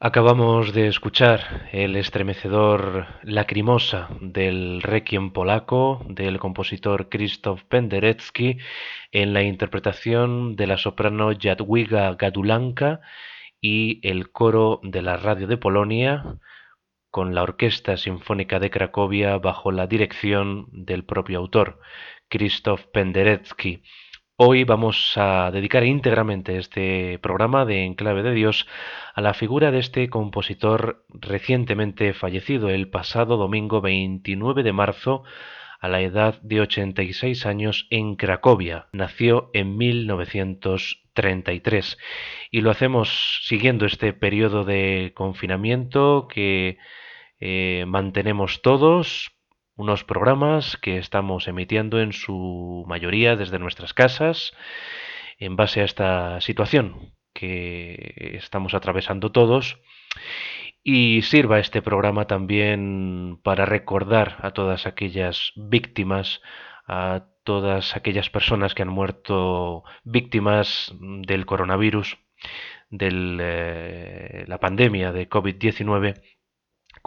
Acabamos de escuchar el estremecedor Lacrimosa del Requiem polaco del compositor Krzysztof Penderecki en la interpretación de la soprano Jadwiga Gadulanka y el coro de la radio de Polonia con la Orquesta Sinfónica de Cracovia bajo la dirección del propio autor, Krzysztof Penderecki. Hoy vamos a dedicar íntegramente este programa de Enclave de Dios a la figura de este compositor recientemente fallecido el pasado domingo 29 de marzo a la edad de 86 años en Cracovia. Nació en 1933 y lo hacemos siguiendo este periodo de confinamiento que eh, mantenemos todos unos programas que estamos emitiendo en su mayoría desde nuestras casas en base a esta situación que estamos atravesando todos. Y sirva este programa también para recordar a todas aquellas víctimas, a todas aquellas personas que han muerto víctimas del coronavirus, de eh, la pandemia de COVID-19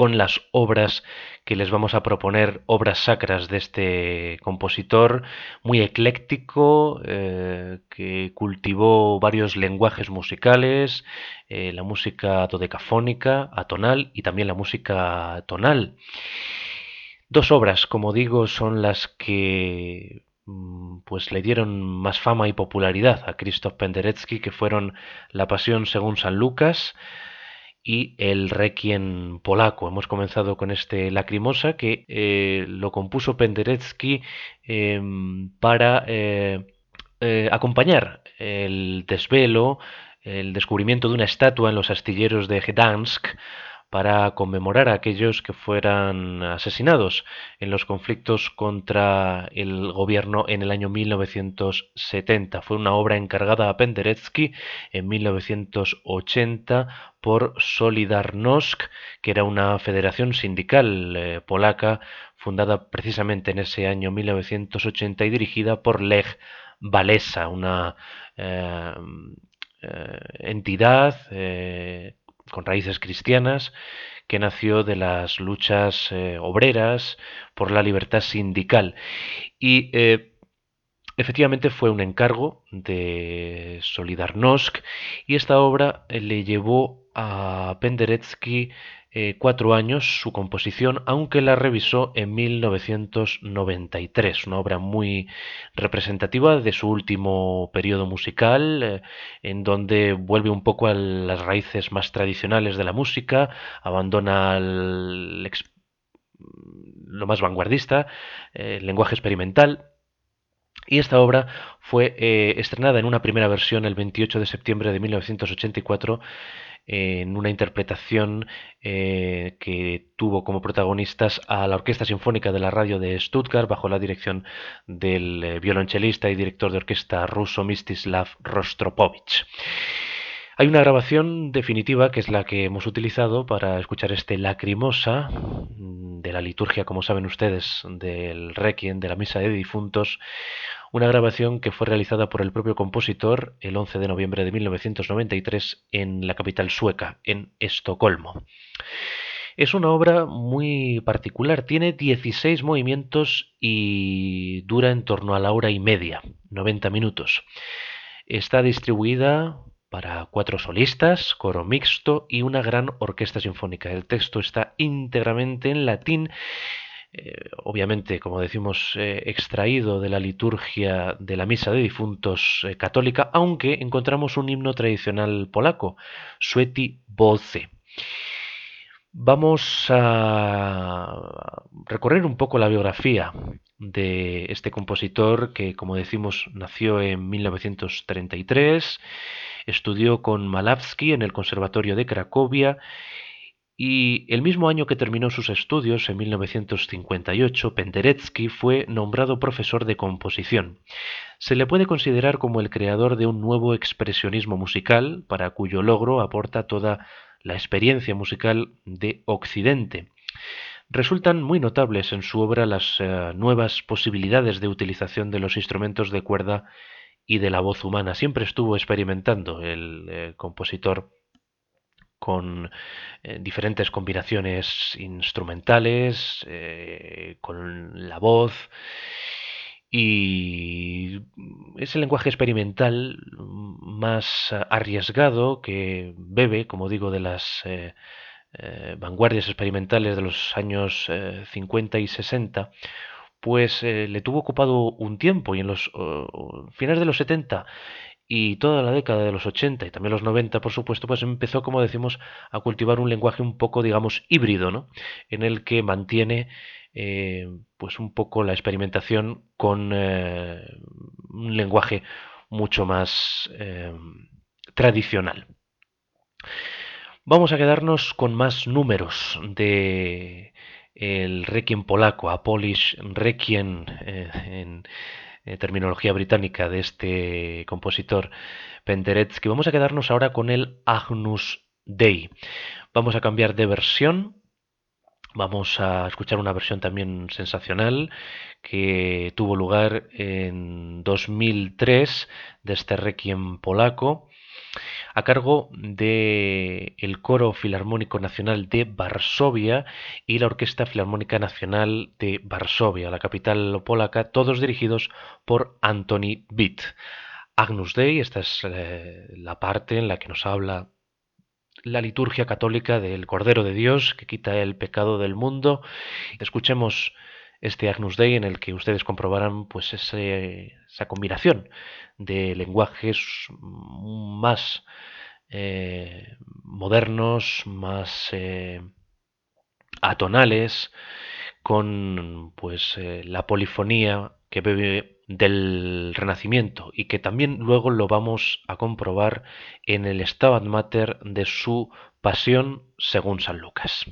con las obras que les vamos a proponer, obras sacras de este compositor, muy ecléctico, eh, que cultivó varios lenguajes musicales, eh, la música dodecafónica, atonal y también la música tonal. Dos obras, como digo, son las que mm, pues le dieron más fama y popularidad a Krzysztof Penderecki, que fueron La Pasión según San Lucas, y el Requiem polaco. Hemos comenzado con este Lacrimosa que eh, lo compuso Penderecki em, para eh, eh, acompañar el desvelo, el descubrimiento de una estatua en los astilleros de Gdansk para conmemorar a aquellos que fueran asesinados en los conflictos contra el gobierno en el año 1970. Fue una obra encargada a Penderecki en 1980 por Solidarnosc, que era una federación sindical eh, polaca fundada precisamente en ese año 1980 y dirigida por Lech Walesa, una eh, eh, entidad con raíces cristianas, que nació de las luchas eh, obreras por la libertad sindical. Y eh, efectivamente fue un encargo de Solidarnosc y esta obra le llevó a Penderecki eh, cuatro años su composición, aunque la revisó en 1993, una obra muy representativa de su último periodo musical, eh, en donde vuelve un poco a las raíces más tradicionales de la música, abandona lo más vanguardista, eh, el lenguaje experimental, y esta obra fue estrenada en una primera versión el 28 de septiembre de 1984 en una interpretación eh, que tuvo como protagonistas a la Orquesta Sinfónica de la Radio de Stuttgart bajo la dirección del eh, violonchelista y director de orquesta ruso Mistislav Rostropovich. Hay una grabación definitiva que es la que hemos utilizado para escuchar este Lacrimosa mm, de la liturgia, como saben ustedes, del Requiem, de la Misa de Difuntos, una grabación que fue realizada por el propio compositor el 11 de noviembre de 1993 en la capital sueca, en Estocolmo. Es una obra muy particular, tiene 16 movimientos y dura en torno a la hora y media, 90 minutos. Está distribuida para cuatro solistas, coro mixto y una gran orquesta sinfónica. El texto está íntegramente en latín eh, obviamente, como decimos, eh, extraído de la liturgia de la misa de difuntos eh, católica, aunque encontramos un himno tradicional polaco, Sueti Boce. Vamos a recorrer un poco la biografía de este compositor que, como decimos, nació en 1933, estudió con Malawski en el Conservatorio de Cracovia y el mismo año que terminó sus estudios, en 1958, Penderecki fue nombrado profesor de composición. Se le puede considerar como el creador de un nuevo expresionismo musical, para cuyo logro aporta toda la experiencia musical de Occidente. Resultan muy notables en su obra las eh, nuevas posibilidades de utilización de los instrumentos de cuerda y de la voz humana. Siempre estuvo experimentando el eh, compositor con eh, diferentes combinaciones instrumentales, con la voz. Y es el lenguaje experimental más arriesgado que bebe, como digo, de las eh, vanguardias experimentales de los años 50 y 60, pues le tuvo ocupado un tiempo y en los finales de los 70 y toda la década de los 80 y también los 90, por supuesto, pues empezó, como decimos, a cultivar un lenguaje un poco, digamos, híbrido, ¿no? En el que mantiene, eh, pues un poco la experimentación con eh, un lenguaje mucho más eh, tradicional. Vamos a quedarnos con más números de el Requiem polaco, a Polish Requiem en eh, terminología británica de este compositor Penderecki. Vamos a quedarnos ahora con el Agnus Dei. Vamos a cambiar de versión. Vamos a escuchar una versión también sensacional que tuvo lugar en 2003 de este requiem polaco a cargo del el Coro Filarmónico Nacional de Varsovia y la Orquesta Filarmónica Nacional de Varsovia, la capital polaca, todos dirigidos por Anthony Witt. Agnus Dei, esta es eh, la parte en la que nos habla la liturgia católica del Cordero de Dios que quita el pecado del mundo. Escuchemos este Agnus Dei en el que ustedes comprobarán pues esa combinación de lenguajes más eh, modernos, más eh, atonales, con pues eh, la polifonía que bebe del Renacimiento y que también luego lo vamos a comprobar en el Stabat Mater de su Pasión según San Lucas.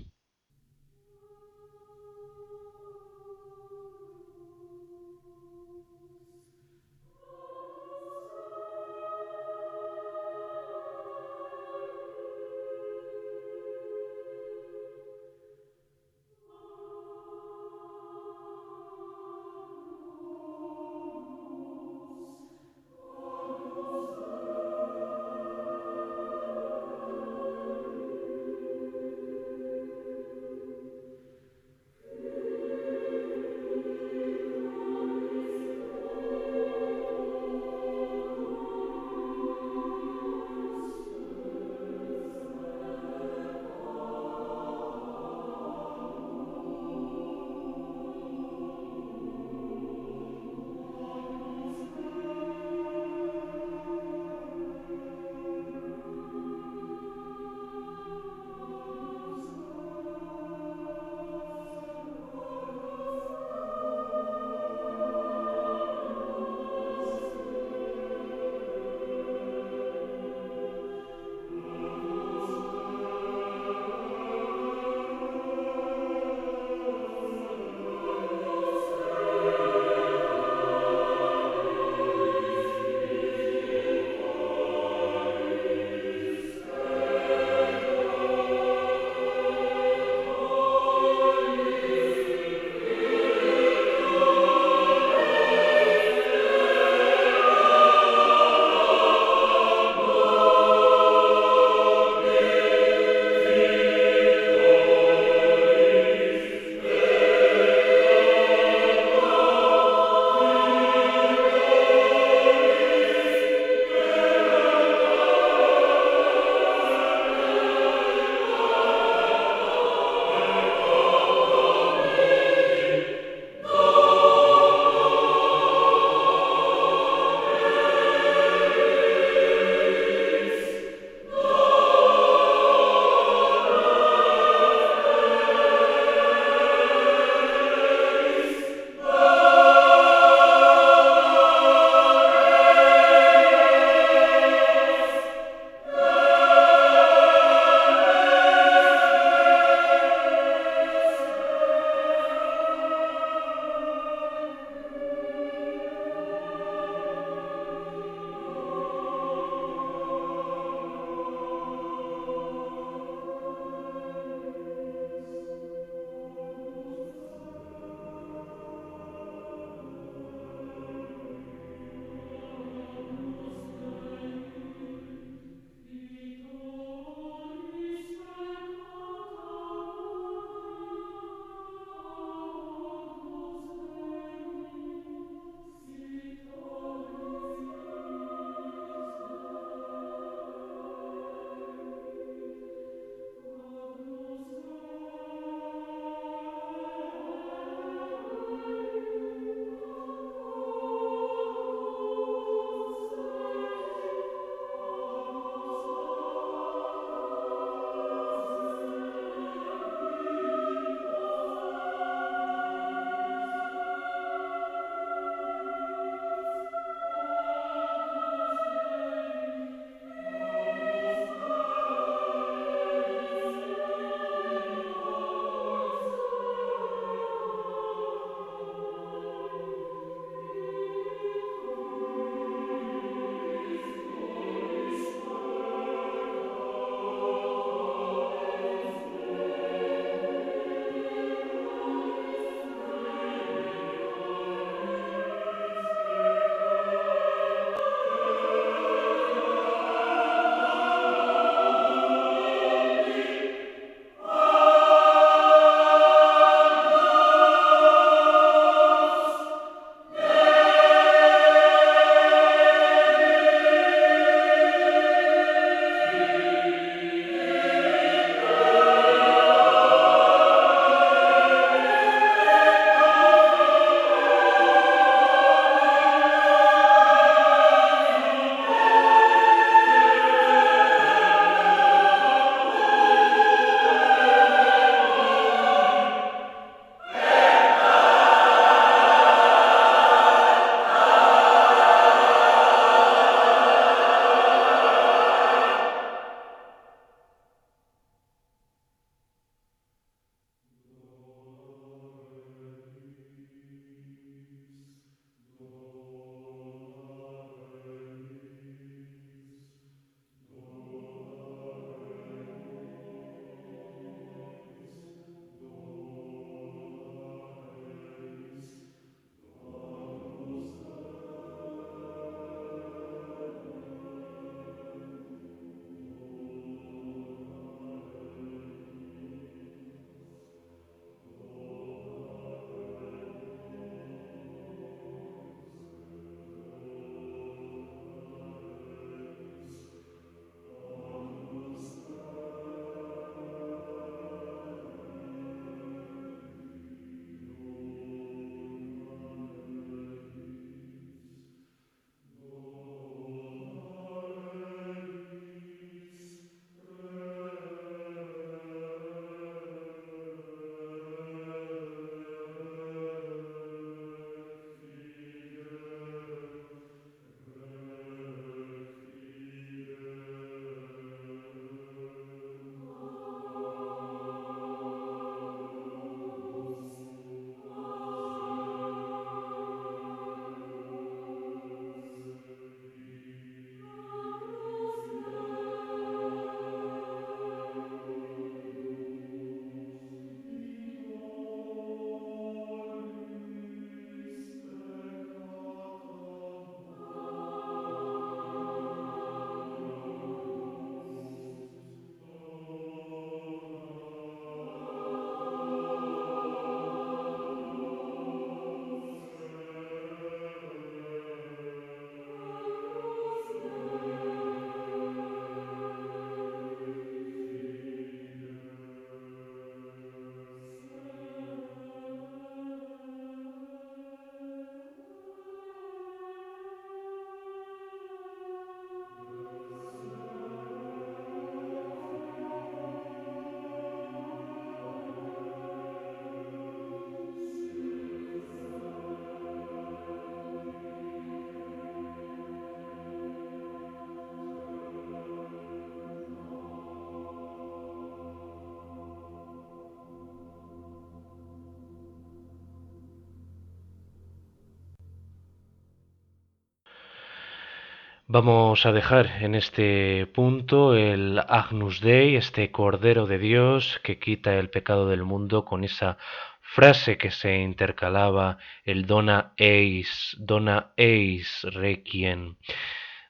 Vamos a dejar en este punto el Agnus Dei, este Cordero de Dios que quita el pecado del mundo con esa frase que se intercalaba el dona eis, dona eis requiem,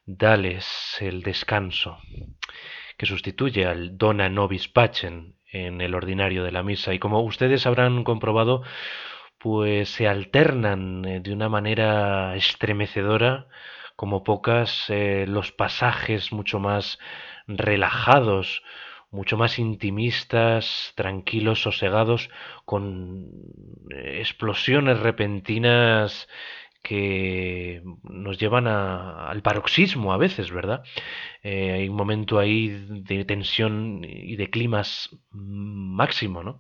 dales el descanso, que sustituye al dona nobis pacem en el ordinario de la misa. Y como ustedes habrán comprobado, pues se alternan eh, de una manera estremecedora como pocas eh, los pasajes mucho más relajados, mucho más intimistas, tranquilos, sosegados, con eh, explosiones repentinas que nos llevan al paroxismo a veces, ¿verdad? Eh, hay un momento ahí de tensión y de climas máximo, ¿no?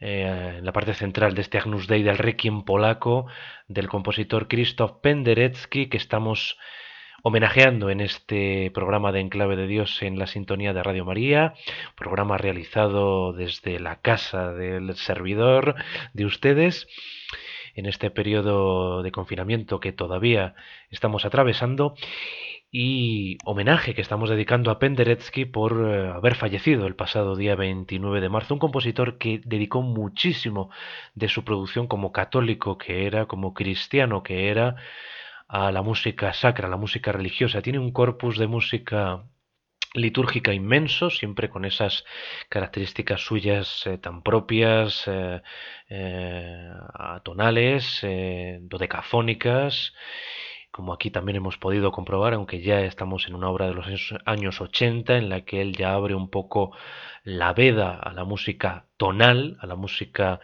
Eh, en la parte central de este Agnus Dei del Requiem polaco del compositor Krzysztof Penderecki que estamos homenajeando en este programa de Enclave de Dios en la sintonía de Radio María, programa realizado desde la casa del servidor de ustedes en este periodo de confinamiento que todavía estamos atravesando y homenaje que estamos dedicando a Penderecki por eh, haber fallecido el pasado día 29 de marzo, un compositor que dedicó muchísimo de su producción como católico que era, como cristiano que era, a la música sacra, a la música religiosa. Tiene un corpus de música litúrgica inmenso, siempre con esas características suyas eh, tan propias, eh, eh, atonales, dodecafónicas, como aquí también hemos podido comprobar, aunque ya estamos en una obra de los años 80 en la que él ya abre un poco la veda a la música tonal, a la música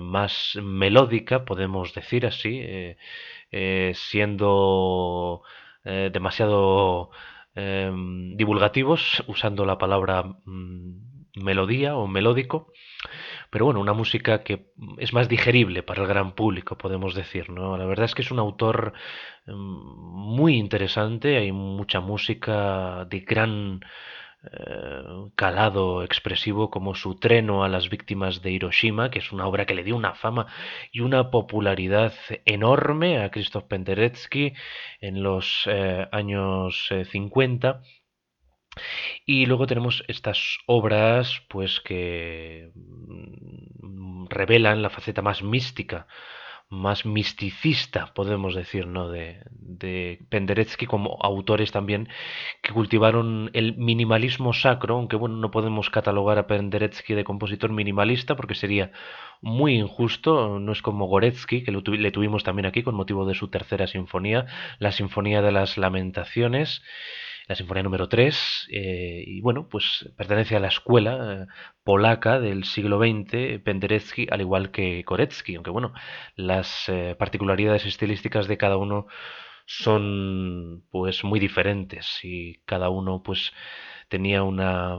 más melódica, podemos decir así, siendo demasiado Em, divulgativos usando la palabra mm, melodía o melódico, pero bueno, una música que es más digerible para el gran público, podemos decir, ¿no? La verdad es que es un autor em, muy interesante, hay mucha música de gran calado expresivo como su treno a las víctimas de Hiroshima, que es una obra que le dio una fama y una popularidad enorme a Krzysztof Penderecki en los eh, años 50. Eh, y luego tenemos estas obras pues que mm, revelan la faceta más mística más misticista, podemos decir, ¿no? De, de Penderecki como autores también que cultivaron el minimalismo sacro, aunque bueno, no podemos catalogar a Penderecki de compositor minimalista porque sería muy injusto, no es como Goretzky, que le tuvimos también aquí con motivo de su tercera sinfonía, la Sinfonía de las Lamentaciones, la Sinfonía número 3, eh, y bueno, pues pertenece a la escuela eh, polaca del siglo XX, Penderecki, al igual que Koretsky, aunque bueno, las eh, particularidades estilísticas de cada uno son pues muy diferentes y cada uno pues tenía una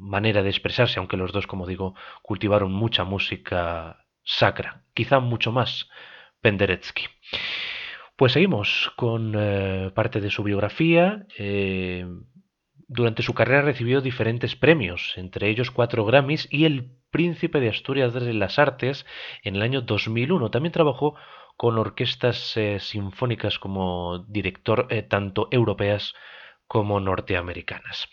manera de expresarse, aunque los dos, como digo, cultivaron mucha música sacra, quizá mucho más Penderecki. Pues seguimos con eh, parte de su biografía. Eh, durante su carrera recibió diferentes premios, entre ellos cuatro Grammys y el Príncipe de Asturias de las Artes en el año 2001. También trabajó con orquestas eh, sinfónicas como director, tanto europeas como norteamericanas.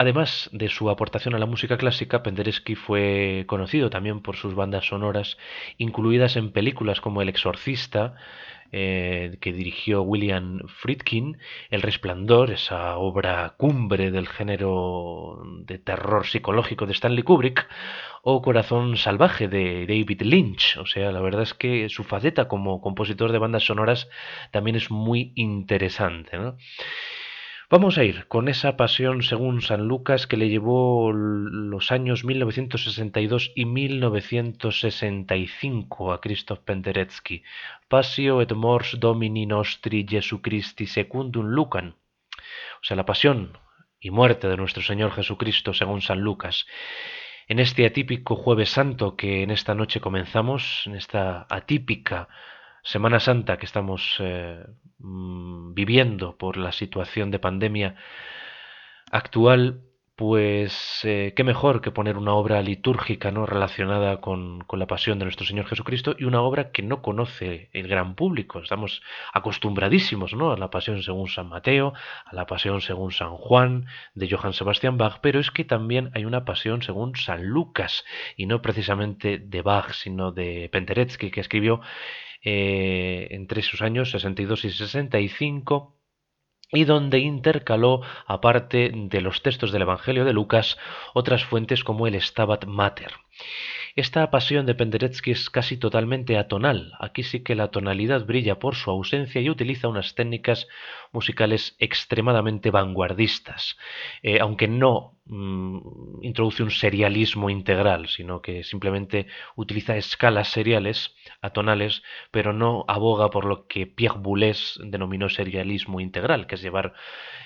Además de su aportación a la música clásica, Penderecki fue conocido también por sus bandas sonoras, incluidas en películas como El Exorcista, eh, que dirigió William Friedkin, El Resplandor, esa obra cumbre del género de terror psicológico de Stanley Kubrick, o Corazón Salvaje de David Lynch. O sea, la verdad es que su faceta como compositor de bandas sonoras también es muy interesante. ¿no? Vamos a ir con esa pasión según San Lucas que le llevó los años 1962 y 1965 a Christoph Penderecki. Pasio et mors Domini nostri Jesu Christi secundum Lucan. O sea, la pasión y muerte de nuestro Señor Jesucristo según San Lucas. En este atípico jueves santo que en esta noche comenzamos, en esta atípica Semana Santa que estamos eh, mm, viviendo por la situación de pandemia actual, pues eh, qué mejor que poner una obra litúrgica no relacionada con, la pasión de nuestro Señor Jesucristo y una obra que no conoce el gran público. Estamos acostumbradísimos ¿no? a la pasión según San Mateo, a la pasión según San Juan, de Johann Sebastian Bach, pero es que también hay una pasión según San Lucas, y no precisamente de Bach, sino de Penderecki, que escribió eh, entre sus años 62 y 65 y donde intercaló, aparte de los textos del Evangelio de Lucas, otras fuentes como el Stabat Mater. Esta pasión de Penderecki es casi totalmente atonal. Aquí sí que la tonalidad brilla por su ausencia y utiliza unas técnicas musicales extremadamente vanguardistas, eh, aunque no mm, introduce un serialismo integral, sino que simplemente utiliza escalas seriales, atonales, pero no aboga por lo que Pierre Boulez denominó serialismo integral, que es llevar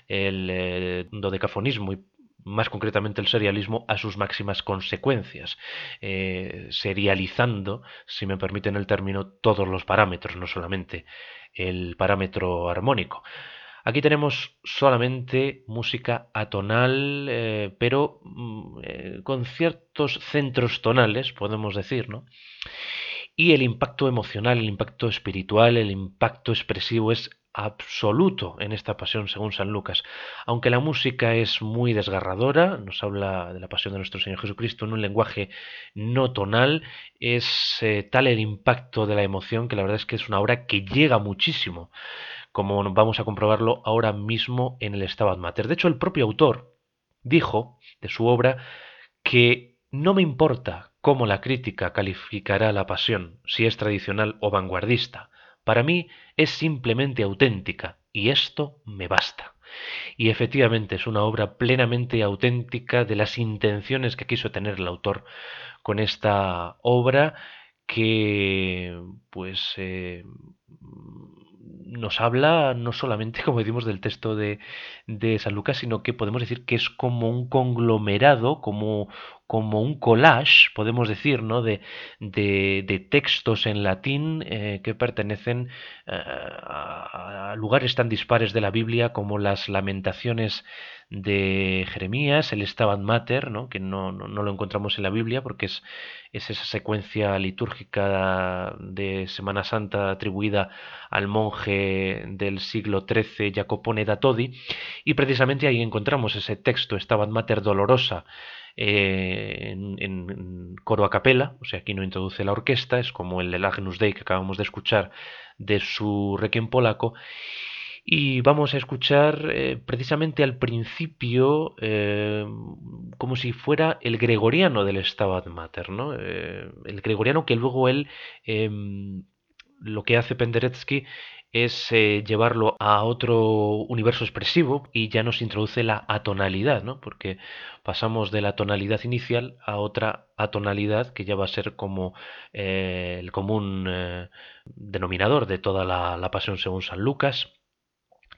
el eh, dodecafonismo y más concretamente el serialismo, a sus máximas consecuencias, eh, serializando, si me permiten el término, todos los parámetros, no solamente el parámetro armónico. Aquí tenemos solamente música atonal, eh, pero mm, eh, con ciertos centros tonales, podemos decir, ¿no? Y el impacto emocional, el impacto espiritual, el impacto expresivo es absoluto en esta pasión según San Lucas. Aunque la música es muy desgarradora, nos habla de la pasión de nuestro Señor Jesucristo en un lenguaje no tonal, es eh, tal el impacto de la emoción que la verdad es que es una obra que llega muchísimo, como vamos a comprobarlo ahora mismo en el Stabat Mater. De hecho, el propio autor dijo de su obra que no me importa cómo la crítica calificará la pasión, si es tradicional o vanguardista. Para mí es simplemente auténtica y esto me basta. Y efectivamente es una obra plenamente auténtica de las intenciones que quiso tener el autor con esta obra que pues eh, nos habla no solamente, como decimos, del texto de, de, San Lucas, sino que podemos decir que es como un conglomerado, como, como un collage, podemos decir, ¿no? de, de, textos en latín eh, que pertenecen eh, a, lugares tan dispares de la Biblia como las lamentaciones de Jeremías, el Stabat Mater, ¿no? que no, no, lo encontramos en la Biblia porque es, es, esa secuencia litúrgica de Semana Santa atribuida al monje del siglo XIII Jacopone da Todi, y precisamente ahí encontramos ese texto Stabat Mater Dolorosa, eh, en, coro a capela, o sea, aquí no introduce la orquesta, es como el del Agnus Dei que acabamos de escuchar de su requiem polaco. Y vamos a escuchar eh, precisamente al principio eh, como si fuera el gregoriano del Stabat Mater, ¿no? el gregoriano que luego él em, lo que hace Penderecki es eh, llevarlo a otro universo expresivo y ya nos introduce la atonalidad, ¿no? Porque pasamos de la tonalidad inicial a otra atonalidad que ya va a ser como eh, el común eh, denominador de toda la, pasión según San Lucas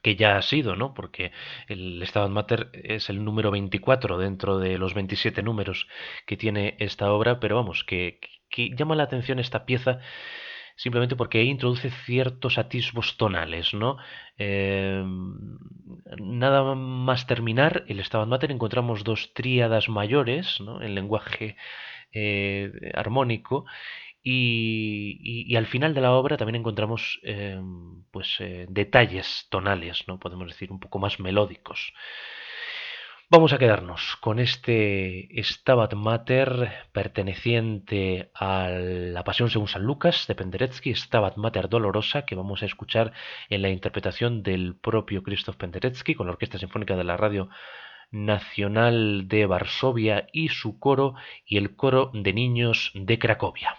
que ya ha sido, ¿no? Porque el Stabat Mater es el número 24 dentro de los 27 números que tiene esta obra, pero vamos, que llama la atención esta pieza simplemente porque ahí introduce ciertos atisbos tonales, ¿no? Em, nada más terminar el Stabat Mater encontramos dos tríadas mayores, ¿no? En lenguaje eh, armónico y, al final de la obra también encontramos em, pues eh, detalles tonales, ¿no? Podemos decir un poco más melódicos. Vamos a quedarnos con este Stabat Mater perteneciente a la Pasión según San Lucas de Penderecki, Stabat Mater Dolorosa, que vamos a escuchar en la interpretación del propio Krzysztof Penderecki con la Orquesta Sinfónica de la Radio Nacional de Varsovia y su coro y el coro de niños de Cracovia.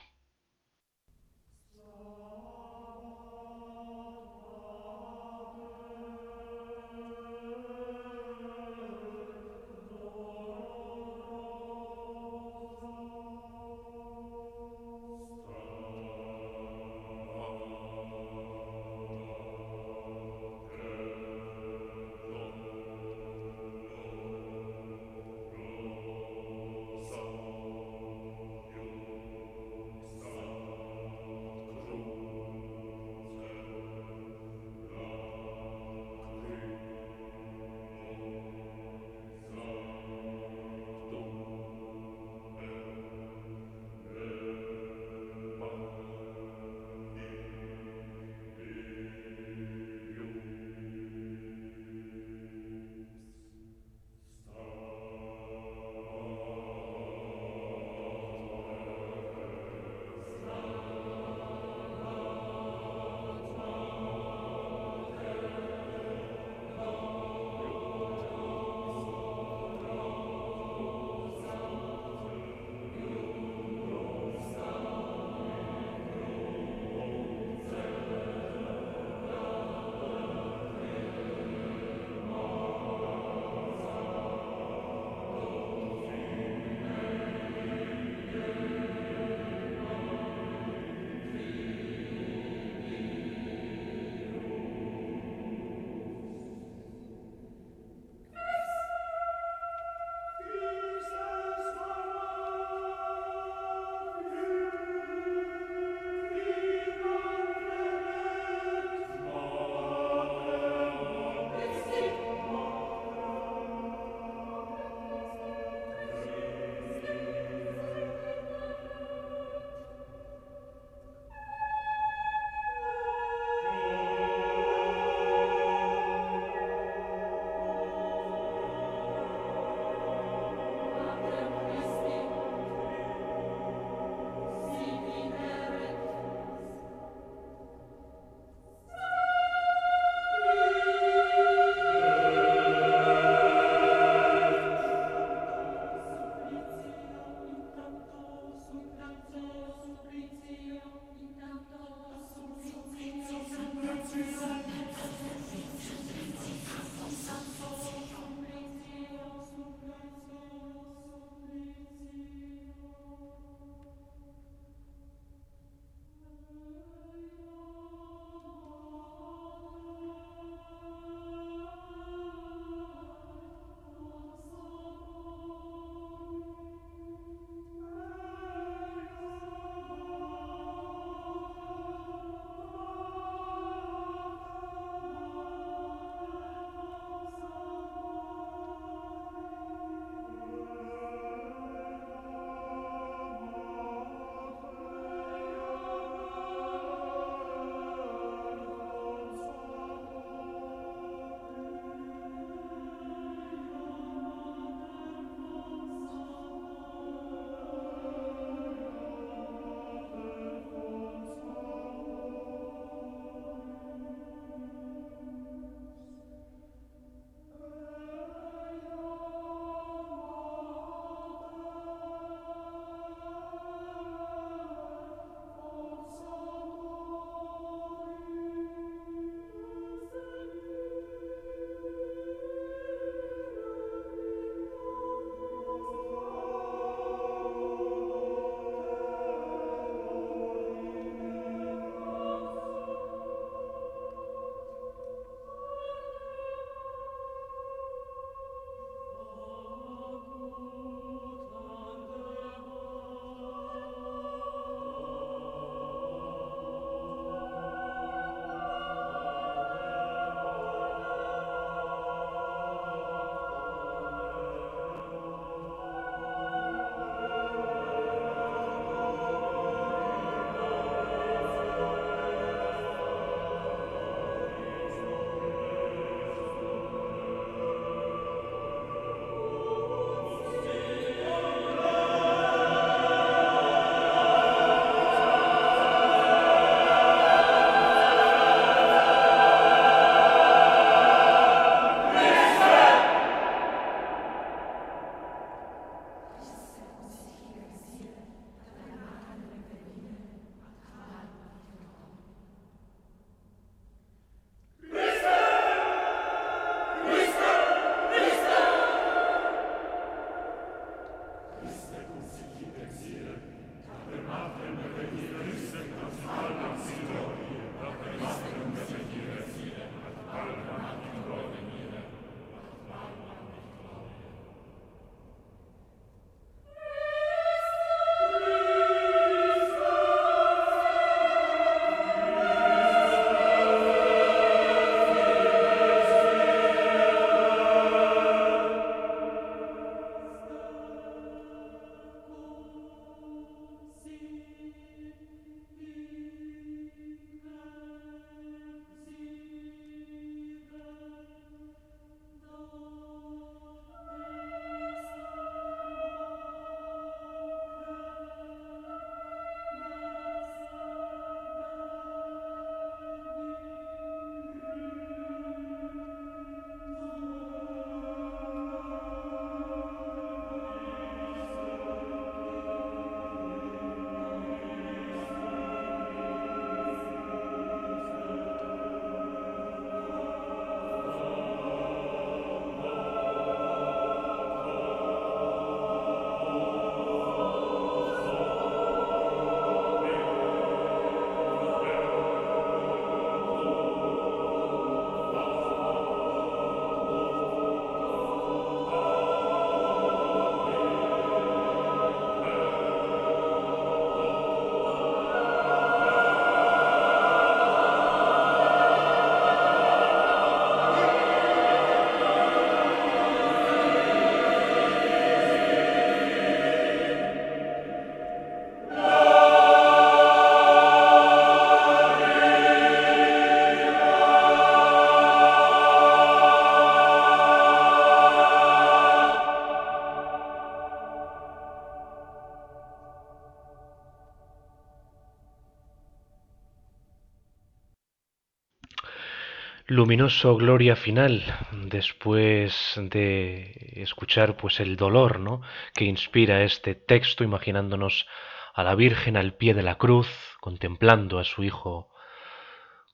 Luminoso gloria final después de escuchar pues el dolor ¿no? que inspira este texto imaginándonos a la Virgen al pie de la cruz contemplando a su hijo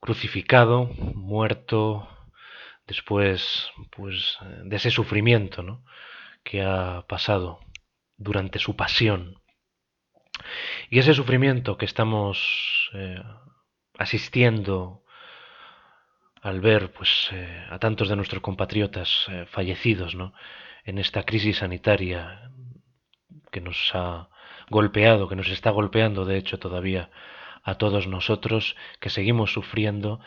crucificado muerto después pues de ese sufrimiento ¿no? que ha pasado durante su pasión y ese sufrimiento que estamos eh, asistiendo al ver pues, eh, a tantos de nuestros compatriotas eh, fallecidos ¿no? en esta crisis sanitaria que nos ha golpeado, que nos está golpeando de hecho todavía a todos nosotros, que seguimos sufriendo.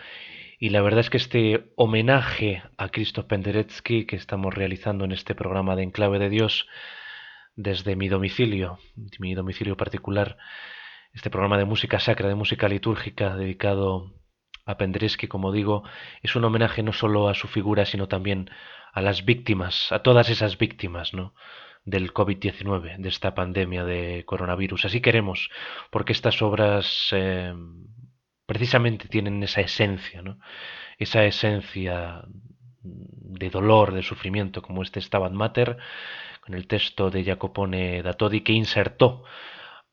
Y la verdad es que este homenaje a Cristo Penderecki que estamos realizando en este programa de Enclave de Dios desde mi domicilio, mi domicilio particular, este programa de música sacra, de música litúrgica dedicado a Penderecki, como digo, es un homenaje no solo a su figura, sino también a las víctimas, a todas esas víctimas, ¿no? del COVID-19, de esta pandemia de coronavirus. Así queremos, porque estas obras eh, precisamente tienen esa esencia, ¿no? esa esencia de dolor, de sufrimiento, como este Stabat Mater, con el texto de Jacopone da Todi que insertó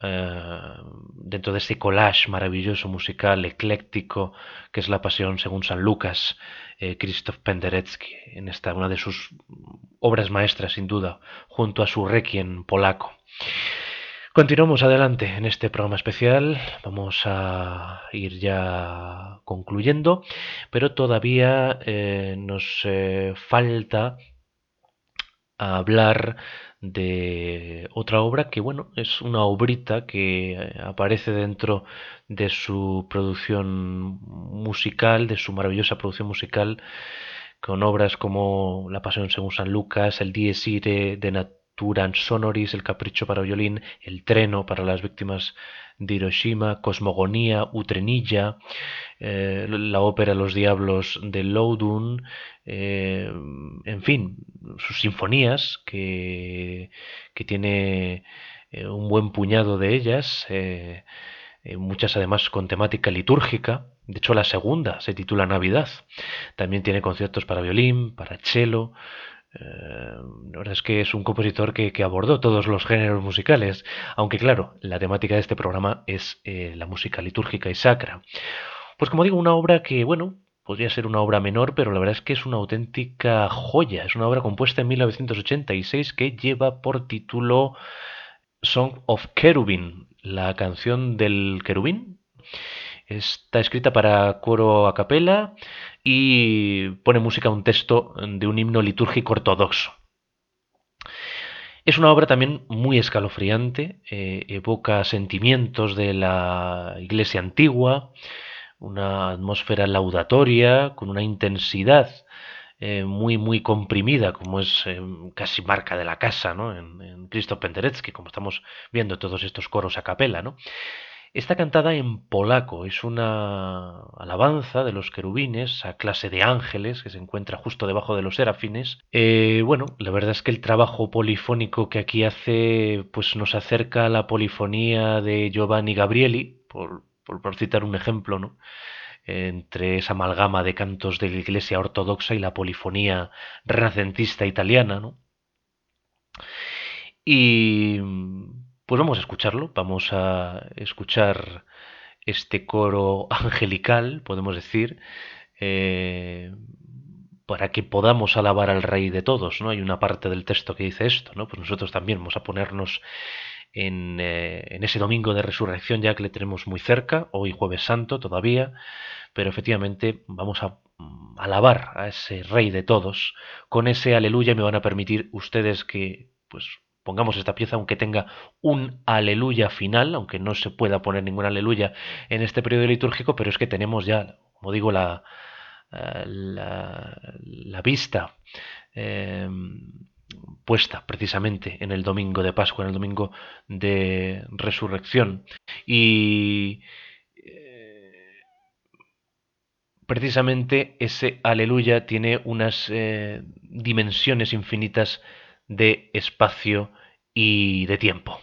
dentro de ese collage maravilloso musical ecléctico que es la pasión según San Lucas, eh, Krzysztof Penderecki, en esta una de sus obras maestras sin duda, junto a su requiem polaco. Continuamos adelante en este programa especial, vamos a ir ya concluyendo, pero todavía eh, nos falta hablar de otra obra que, bueno, es una obrita que eh, aparece dentro de su producción musical, de su maravillosa producción musical, con obras como La Pasión según San Lucas, El Dies Irae de Naturan Sonoris, El Capricho para violín, El Treno para las víctimas de Hiroshima, Cosmogonía, Utrenilla, eh, la ópera Los Diablos de Loudun, eh, en fin, sus sinfonías, que, que tiene eh, un buen puñado de ellas, muchas además con temática litúrgica. De hecho, la segunda se titula Navidad. También tiene conciertos para violín, para cello, eh, la verdad es que es un compositor que, abordó todos los géneros musicales, aunque claro, la temática de este programa es eh, la música litúrgica y sacra. Pues como digo, una obra que, bueno, podría ser una obra menor, pero la verdad es que es una auténtica joya. Es una obra compuesta en 1986 que lleva por título Song of Cherubin, la canción del querubín. Está escrita para coro a capela y pone música a un texto de un himno litúrgico ortodoxo. Es una obra también muy escalofriante, eh, evoca sentimientos de la iglesia antigua, una atmósfera laudatoria, con una intensidad eh, muy, muy comprimida, como es eh, casi marca de la casa, ¿no? En, en Cristo Penderecki, como estamos viendo todos estos coros a capela, ¿no? Está cantada en polaco, es una alabanza de los querubines a clase de ángeles que se encuentra justo debajo de los serafines. Eh, bueno, la verdad es que el trabajo polifónico que aquí hace pues nos acerca a la polifonía de Giovanni Gabrieli, por, por, citar un ejemplo, ¿no? entre esa amalgama de cantos de la Iglesia ortodoxa y la polifonía renacentista italiana, ¿no? Y pues vamos a escucharlo, vamos a escuchar este coro angelical, podemos decir, eh, para que podamos alabar al Rey de todos, ¿no? Hay una parte del texto que dice esto, ¿no? Pues nosotros también vamos a ponernos en, eh, en ese domingo de resurrección ya que le tenemos muy cerca, hoy jueves santo todavía, pero efectivamente vamos a mm, alabar a ese Rey de todos con ese aleluya me van a permitir ustedes que pues pongamos esta pieza aunque tenga un aleluya final, aunque no se pueda poner ningún aleluya en este periodo litúrgico, pero es que tenemos ya, como digo, la, eh, la, vista em, puesta precisamente en el domingo de Pascua, en el domingo de resurrección. Y eh, precisamente ese aleluya tiene unas eh, dimensiones infinitas de espacio y de tiempo.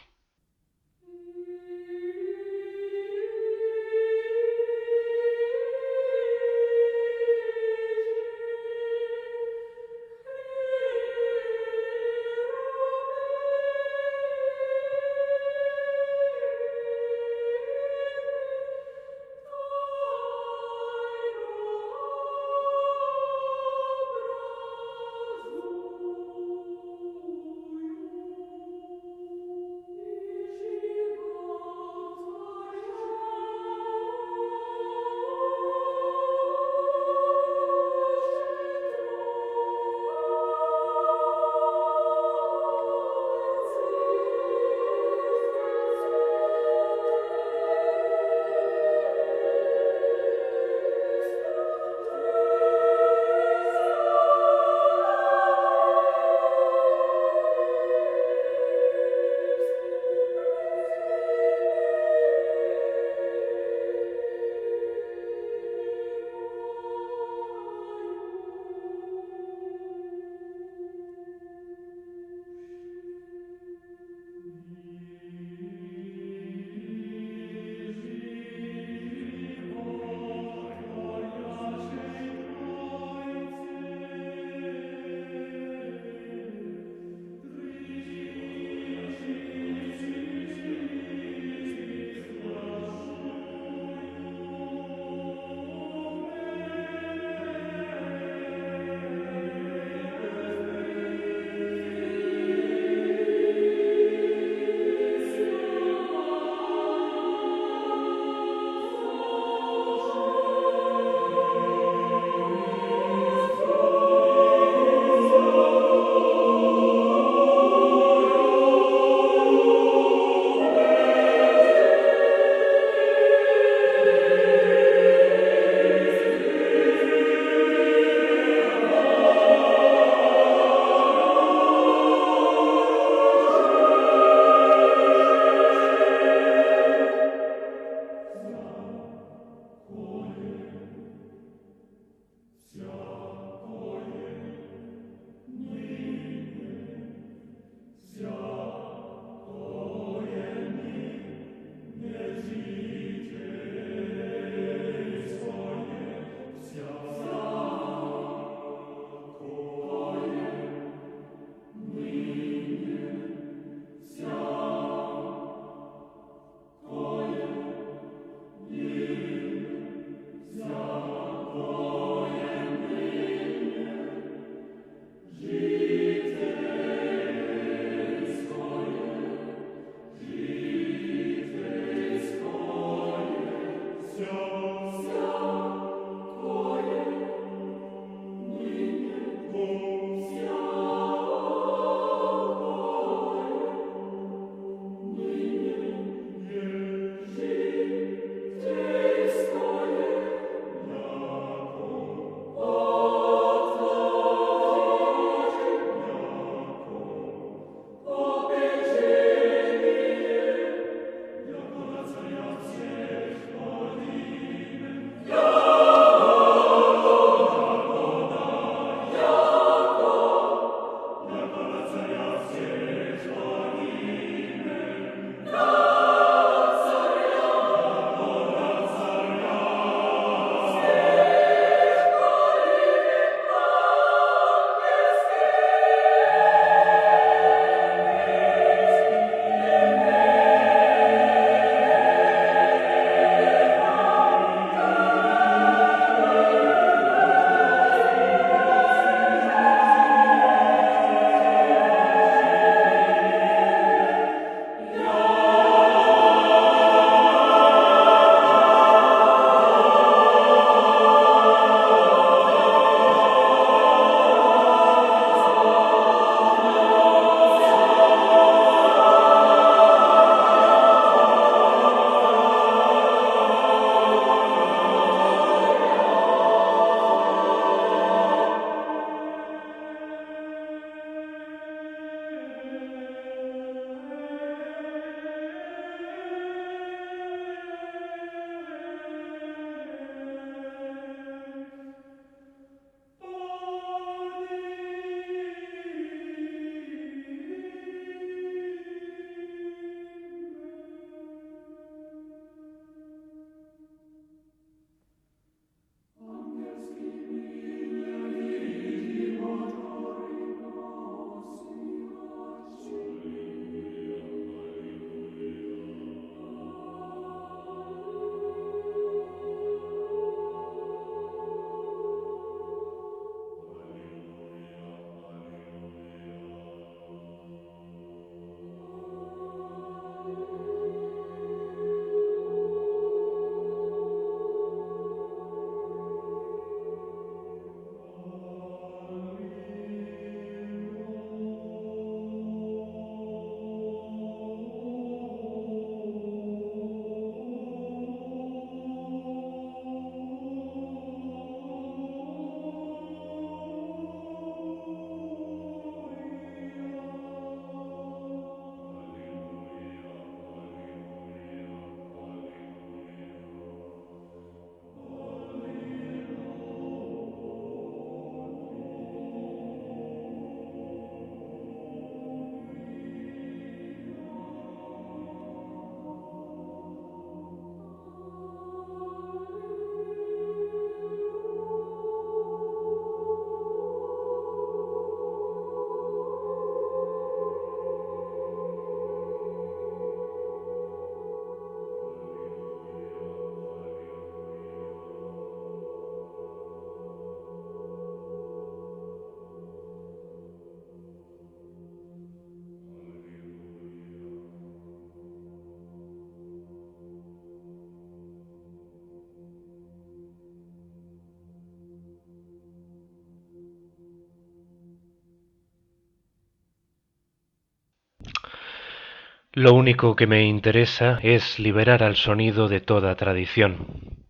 Lo único que me interesa es liberar al sonido de toda tradición.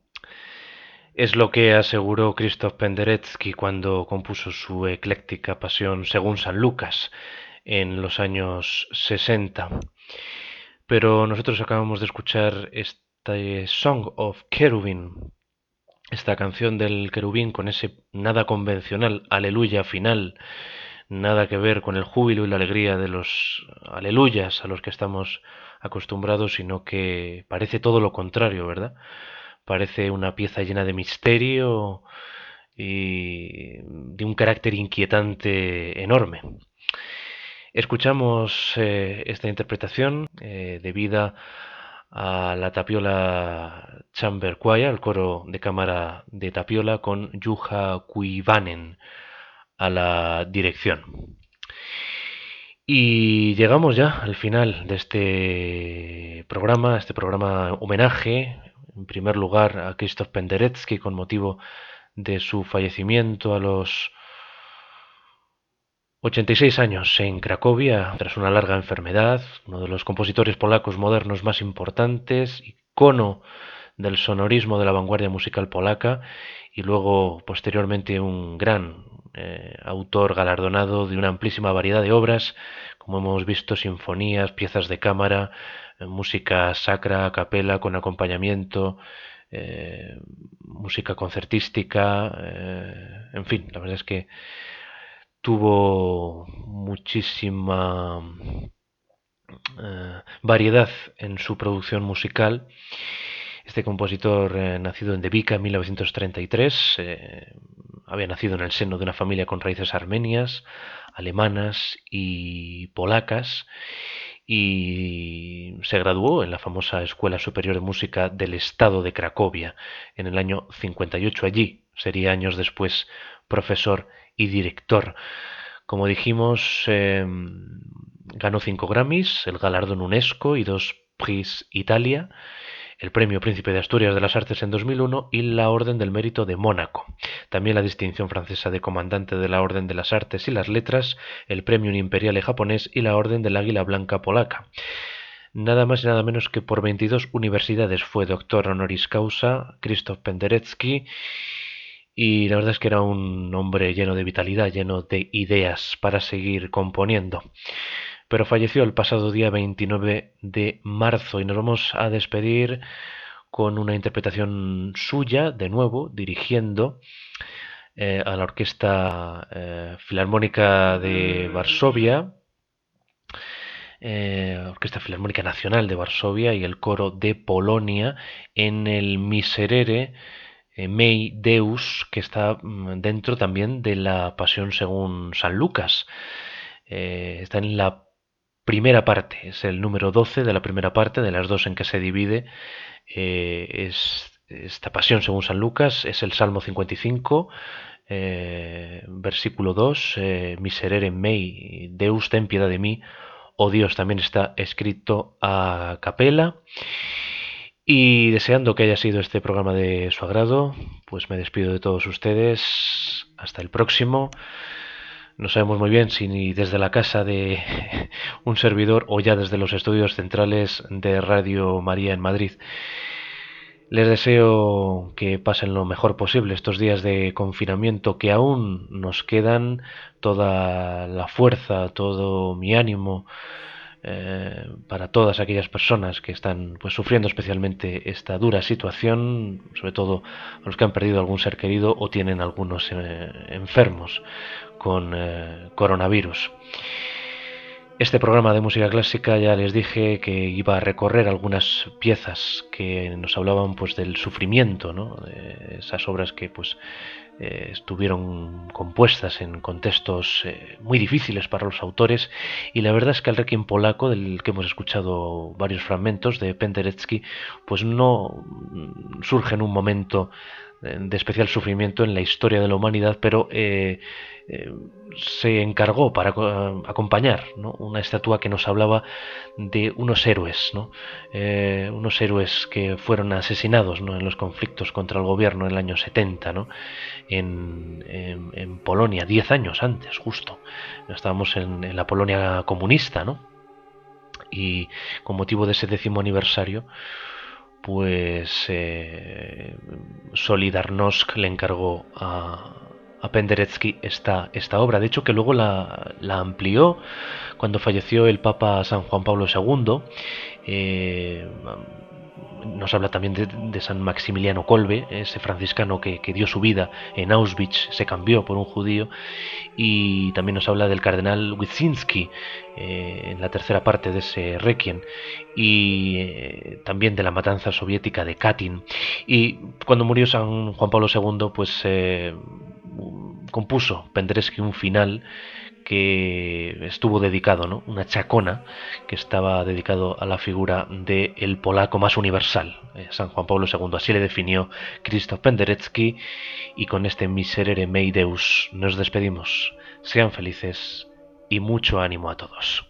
Es lo que aseguró Krzysztof Penderecki cuando compuso su ecléctica pasión según San Lucas en los años 60. Pero nosotros acabamos de escuchar este Song of Cherubim, esta canción del querubín con ese nada convencional aleluya final nada que ver con el júbilo y la alegría de los aleluyas a los que estamos acostumbrados, sino que parece todo lo contrario, ¿verdad? Parece una pieza llena de misterio y de un carácter inquietante enorme. Escuchamos eh, esta interpretación eh, debida a la Tapiola Chamber Choir, el coro de cámara de Tapiola, con Juha Kuivanen a la dirección. Y llegamos ya al final de este programa, este programa homenaje, en primer lugar a Krzysztof Penderecki con motivo de su fallecimiento a los 86 años en Cracovia tras una larga enfermedad, uno de los compositores polacos modernos más importantes, icono del sonorismo de la vanguardia musical polaca y luego posteriormente un gran eh, autor galardonado de una amplísima variedad de obras, como hemos visto, sinfonías, piezas de cámara, eh, música sacra, capela, con acompañamiento, eh, música concertística, en fin, la verdad es que tuvo muchísima variedad en su producción musical. Este compositor, nacido en Devica en 1933, había nacido en el seno de una familia con raíces armenias, alemanas y polacas y se graduó en la famosa Escuela Superior de Música del Estado de Cracovia en el año 58. Allí sería años después profesor y director. Como dijimos, em, ganó cinco Grammys, el galardón UNESCO y dos Prix Italia el Premio Príncipe de Asturias de las Artes en 2001 y la Orden del Mérito de Mónaco. También la distinción francesa de Comandante de la Orden de las Artes y las Letras, el Premio Imperiale japonés y la Orden del Águila Blanca polaca. Nada más y nada menos que por 22 universidades fue doctor honoris causa Krzysztof Penderecki y la verdad es que era un hombre lleno de vitalidad, lleno de ideas para seguir componiendo pero falleció el pasado día 29 de marzo y nos vamos a despedir con una interpretación suya, de nuevo, dirigiendo eh, a la Orquesta eh, Filarmónica de Varsovia, eh, Orquesta Filarmónica Nacional de Varsovia y el coro de Polonia en el Miserere Mei Deus, que está mm, dentro también de la Pasión según San Lucas. está en la primera parte, es el número 12 de la primera parte, de las dos en que se divide. Eh, es esta pasión según San Lucas, es el Salmo 55, eh, versículo 2, eh, Miserere mei, Deus ten piedad de mí, oh Dios, también está escrito a capela. Y deseando que haya sido este programa de su agrado, pues me despido de todos ustedes. Hasta el próximo no sabemos muy bien si desde la casa de un servidor o ya desde los estudios centrales de Radio María en Madrid. Les deseo que pasen lo mejor posible estos días de confinamiento que aún nos quedan toda la fuerza, todo mi ánimo eh, para todas aquellas personas que están pues sufriendo especialmente esta dura situación, sobre todo los que han perdido algún ser querido o tienen algunos eh, enfermos con eh, coronavirus. Este programa de música clásica ya les dije que iba a recorrer algunas piezas que nos hablaban pues del sufrimiento, ¿no? de esas obras que pues eh, estuvieron compuestas en contextos eh, muy difíciles para los autores y la verdad es que el requiem polaco del que hemos escuchado varios fragmentos de Penderecki pues no surge en un momento de especial sufrimiento en la historia de la humanidad, pero eh, eh, se encargó para acompañar una estatua que nos hablaba de unos héroes, eh, unos héroes que fueron asesinados en los conflictos contra el gobierno en el año 70, en, en, Polonia, diez años antes justo. Estábamos en, en la Polonia comunista, ¿no? y con motivo de ese décimo aniversario, pues eh, Solidarnosc le encargó a, a Penderecki esta, esta obra. De hecho, que luego la, amplió cuando falleció el Papa San Juan Pablo II. Eh, nos habla también de, San Maximiliano Kolbe, ese franciscano que, dio su vida en Auschwitz, se cambió por un judío, y también nos habla del cardenal Wyszynski eh, en la tercera parte de ese Requiem, y eh, también de la matanza soviética de Katyn. Y cuando murió San Juan Pablo II, pues eh, compuso Penderecki un final que estuvo dedicado, ¿no? una chacona que estaba dedicado a la figura del el polaco más universal, eh, San Juan Pablo II. Así le definió Krzysztof Penderecki y con este Miserere Mei Deus nos despedimos. Sean felices y mucho ánimo a todos.